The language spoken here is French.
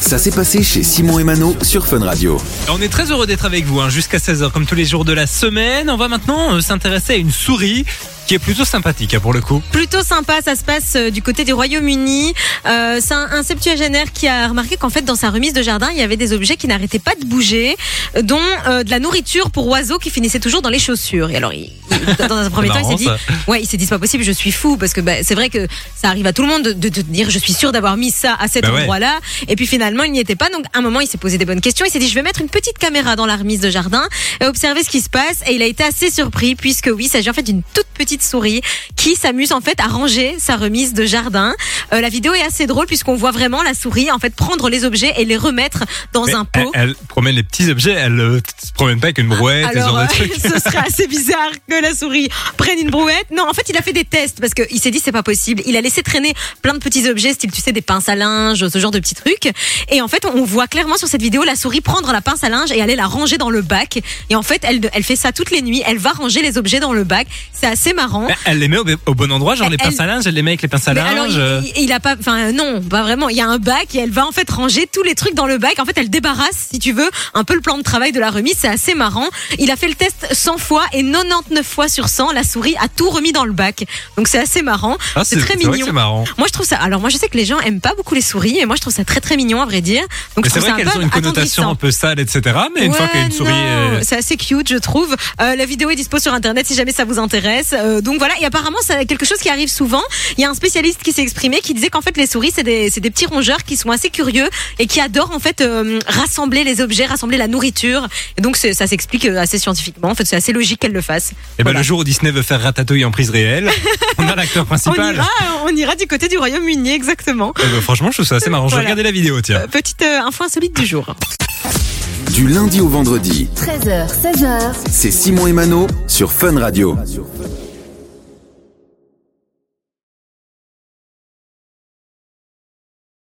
Ça s'est passé chez Simon et Mano sur Fun Radio. On est très heureux d'être avec vous hein, jusqu'à 16h comme tous les jours de la semaine. On va maintenant euh, s'intéresser à une souris qui est plutôt sympathique hein, pour le coup. plutôt sympa. Ça se passe euh, du côté du Royaume-Uni. Euh, c'est un, un septuagénaire qui a remarqué qu'en fait, dans sa remise de jardin, il y avait des objets qui n'arrêtaient pas de bouger, euh, dont euh, de la nourriture pour oiseaux qui finissaient toujours dans les chaussures. Et alors, il- il- dans un premier temps, il s'est dit, ouais, il s'est dit, c'est pas possible, je suis fou, parce que bah, c'est vrai que ça arrive à tout le monde de, de, de dire, je suis sûr d'avoir mis ça à cet Bah ouais. endroit-là. Et puis finalement, il n'y était pas. Donc, à un moment, il s'est posé des bonnes questions. Il s'est dit, je vais mettre une petite caméra dans la remise de jardin et observer ce qui se passe. Et il a été assez surpris, puisque oui, il s'agit en fait d'une toute petite souris qui s'amuse en fait à ranger sa remise de jardin. Euh, la vidéo est assez drôle puisqu'on voit vraiment la souris en fait prendre les objets et les remettre dans Mais un pot. elle promène les petits objets, elle euh, se promène pas avec une brouette, ce Alors, genre de euh, trucs. ce serait assez bizarre que la souris prenne une brouette. Non, en fait, il a fait des tests parce qu'il s'est dit c'est pas possible. Il a laissé traîner plein de petits objets, style tu sais des pinces à linge, ce genre de petits trucs. Et en fait, on voit clairement sur cette vidéo la souris prendre la pince à linge et aller la ranger dans le bac. Et en fait, elle, elle fait ça toutes les nuits. Elle va ranger les objets dans le bac. C'est assez marrant. Elle les met au, au bon endroit, genre les pinces à linge, elle les met avec les pinces à linge. alors, il, il- il a pas, enfin non, pas vraiment. Il y a un bac et elle va en fait ranger tous les trucs dans le bac. En fait, elle débarrasse, si tu veux, un peu le plan de travail de la remise. C'est assez marrant. Il a fait le test 100 fois et 99 fois sur 100, la souris a tout remis dans le bac. Donc c'est assez marrant. Ah, c'est très mignon. C'est marrant. Moi, je trouve ça. Alors, moi, je sais que les gens aiment pas beaucoup les souris, et moi, je trouve ça très très mignon, à vrai dire. Donc, c'est vrai qu'elles ont une connotation un peu sale, etc. Mais une fois qu'il y a une souris. euh, C'est assez cute, je trouve. Euh, la vidéo est dispo sur internet si jamais ça vous intéresse. Euh, donc voilà, et apparemment, c'est quelque chose qui arrive souvent. Il y a un spécialiste qui s'est exprimé qui disait qu'en fait, les souris, c'est des, c'est des petits rongeurs qui sont assez curieux et qui adorent en fait euh, rassembler les objets, rassembler la nourriture. Et donc, ça s'explique euh, assez scientifiquement. En fait, c'est assez logique qu'elle le fasse. Et ben Voilà. le jour où Disney veut faire Ratatouille en prise réelle, on a l'acteur On principal. ira, on ira du côté du Royaume-Uni, exactement. Eh ben, franchement, je trouve ça assez marrant. Je Voilà. regardais la vidéo, tiens. Euh, Petite euh, info insolite du jour. Du lundi au vendredi, 13h, 16h, c'est Simon et Mano sur Fun Radio.